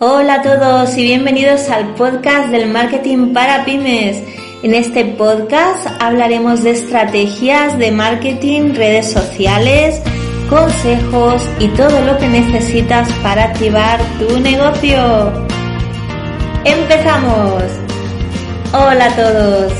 Hola a todos y bienvenidos al podcast del marketing para pymes. En este podcast hablaremos de estrategias de marketing, redes sociales, consejos y todo lo que necesitas para activar tu negocio. ¡Empezamos! Hola a todos.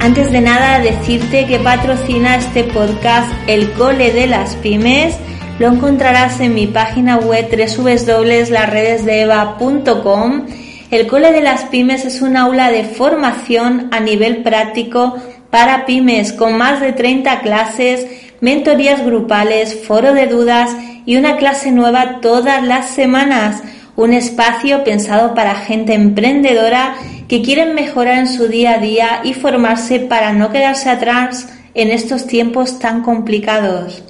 Antes de nada decirte que patrocina este podcast el Cole de las Pymes lo encontrarás en mi página web www.laredesdeeva.com. El Cole de las Pymes es un aula de formación a nivel práctico para pymes con más de 30 clases, mentorías grupales, foro de dudas y una clase nueva todas las semanas. Un espacio pensado para gente emprendedora que quieren mejorar en su día a día y formarse para no quedarse atrás en estos tiempos tan complicados.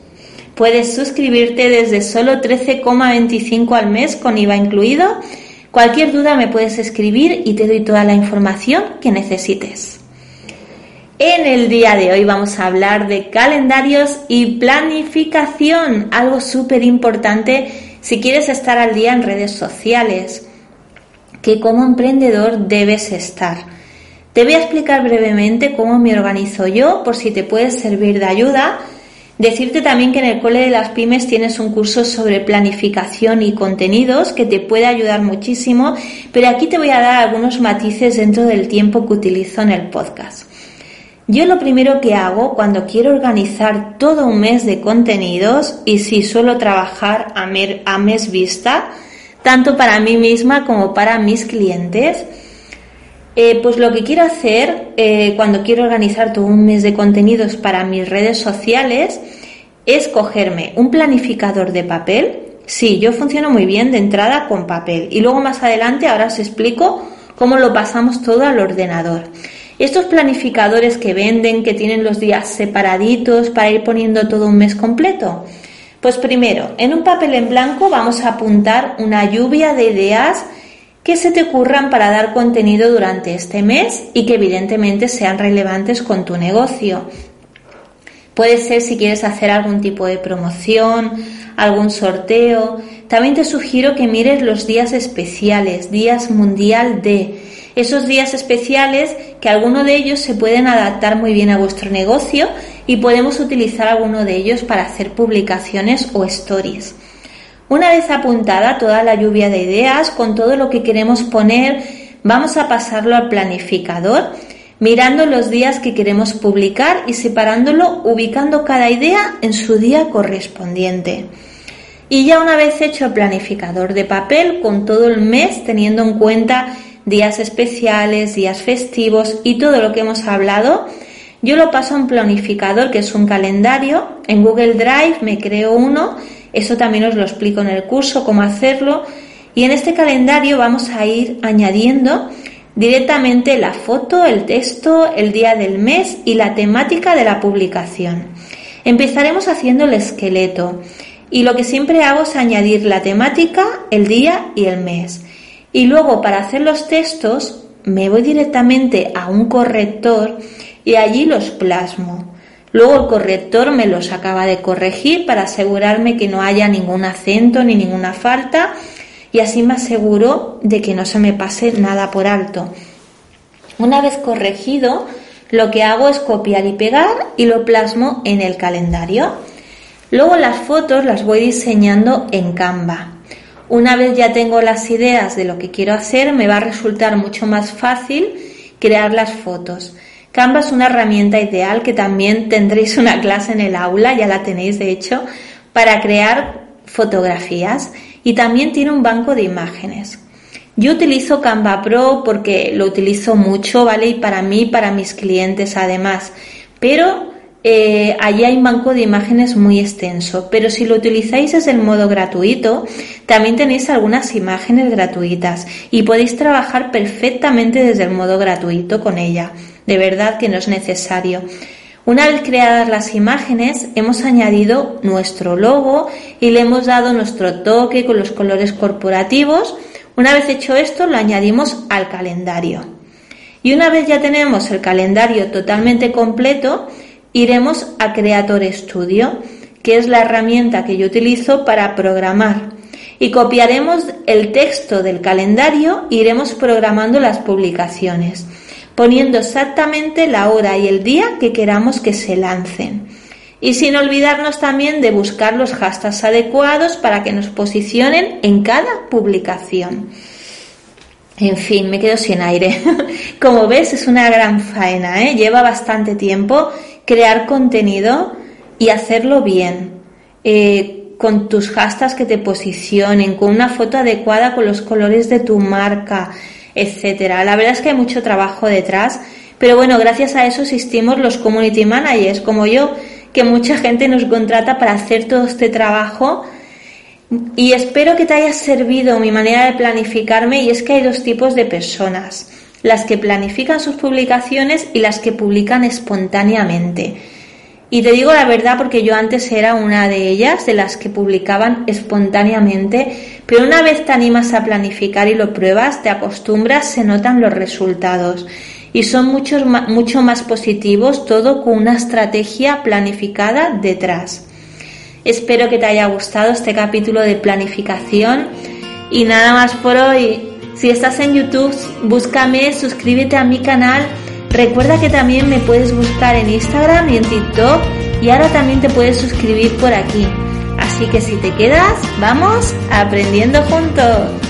Puedes suscribirte desde solo 13,25 al mes con IVA incluido. Cualquier duda me puedes escribir y te doy toda la información que necesites. En el día de hoy vamos a hablar de calendarios y planificación, algo súper importante si quieres estar al día en redes sociales, que como emprendedor debes estar. Te voy a explicar brevemente cómo me organizo yo por si te puede servir de ayuda Decirte también que en el Cole de las Pymes tienes un curso sobre planificación y contenidos que te puede ayudar muchísimo, pero aquí te voy a dar algunos matices dentro del tiempo que utilizo en el podcast. Yo lo primero que hago cuando quiero organizar todo un mes de contenidos y si suelo trabajar a, a mes vista, tanto para mí misma como para mis clientes, eh, pues lo que quiero hacer eh, cuando quiero organizar todo un mes de contenidos para mis redes sociales es cogerme un planificador de papel. Sí, yo funciono muy bien de entrada con papel y luego más adelante ahora os explico cómo lo pasamos todo al ordenador. Estos planificadores que venden, que tienen los días separaditos para ir poniendo todo un mes completo. Pues primero, en un papel en blanco vamos a apuntar una lluvia de ideas que se te ocurran para dar contenido durante este mes y que evidentemente sean relevantes con tu negocio. Puede ser si quieres hacer algún tipo de promoción, algún sorteo. También te sugiero que mires los días especiales, días mundial de esos días especiales que algunos de ellos se pueden adaptar muy bien a vuestro negocio y podemos utilizar alguno de ellos para hacer publicaciones o stories. Una vez apuntada toda la lluvia de ideas con todo lo que queremos poner, vamos a pasarlo al planificador, mirando los días que queremos publicar y separándolo, ubicando cada idea en su día correspondiente. Y ya una vez hecho el planificador de papel con todo el mes, teniendo en cuenta días especiales, días festivos y todo lo que hemos hablado, yo lo paso a un planificador que es un calendario. En Google Drive me creo uno eso también os lo explico en el curso, cómo hacerlo. Y en este calendario vamos a ir añadiendo directamente la foto, el texto, el día del mes y la temática de la publicación. Empezaremos haciendo el esqueleto y lo que siempre hago es añadir la temática, el día y el mes. Y luego para hacer los textos me voy directamente a un corrector y allí los plasmo. Luego el corrector me los acaba de corregir para asegurarme que no haya ningún acento ni ninguna falta y así me aseguro de que no se me pase nada por alto. Una vez corregido, lo que hago es copiar y pegar y lo plasmo en el calendario. Luego las fotos las voy diseñando en Canva. Una vez ya tengo las ideas de lo que quiero hacer, me va a resultar mucho más fácil crear las fotos. Canva es una herramienta ideal que también tendréis una clase en el aula, ya la tenéis de hecho, para crear fotografías y también tiene un banco de imágenes. Yo utilizo Canva Pro porque lo utilizo mucho, ¿vale? Y para mí, para mis clientes además. Pero eh, allí hay un banco de imágenes muy extenso, pero si lo utilizáis desde el modo gratuito, también tenéis algunas imágenes gratuitas y podéis trabajar perfectamente desde el modo gratuito con ella. De verdad que no es necesario. Una vez creadas las imágenes, hemos añadido nuestro logo y le hemos dado nuestro toque con los colores corporativos. Una vez hecho esto, lo añadimos al calendario. Y una vez ya tenemos el calendario totalmente completo, iremos a Creator Studio, que es la herramienta que yo utilizo para programar. Y copiaremos el texto del calendario e iremos programando las publicaciones, poniendo exactamente la hora y el día que queramos que se lancen. Y sin olvidarnos también de buscar los hashtags adecuados para que nos posicionen en cada publicación. En fin, me quedo sin aire. Como ves, es una gran faena, ¿eh? lleva bastante tiempo crear contenido y hacerlo bien, eh, con tus hashtags que te posicionen, con una foto adecuada con los colores de tu marca, etcétera. La verdad es que hay mucho trabajo detrás, pero bueno, gracias a eso existimos los community managers como yo, que mucha gente nos contrata para hacer todo este trabajo. Y espero que te haya servido mi manera de planificarme y es que hay dos tipos de personas las que planifican sus publicaciones y las que publican espontáneamente. Y te digo la verdad porque yo antes era una de ellas, de las que publicaban espontáneamente, pero una vez te animas a planificar y lo pruebas, te acostumbras, se notan los resultados. Y son mucho más positivos, todo con una estrategia planificada detrás. Espero que te haya gustado este capítulo de planificación y nada más por hoy. Si estás en YouTube, búscame, suscríbete a mi canal. Recuerda que también me puedes buscar en Instagram y en TikTok y ahora también te puedes suscribir por aquí. Así que si te quedas, vamos aprendiendo juntos.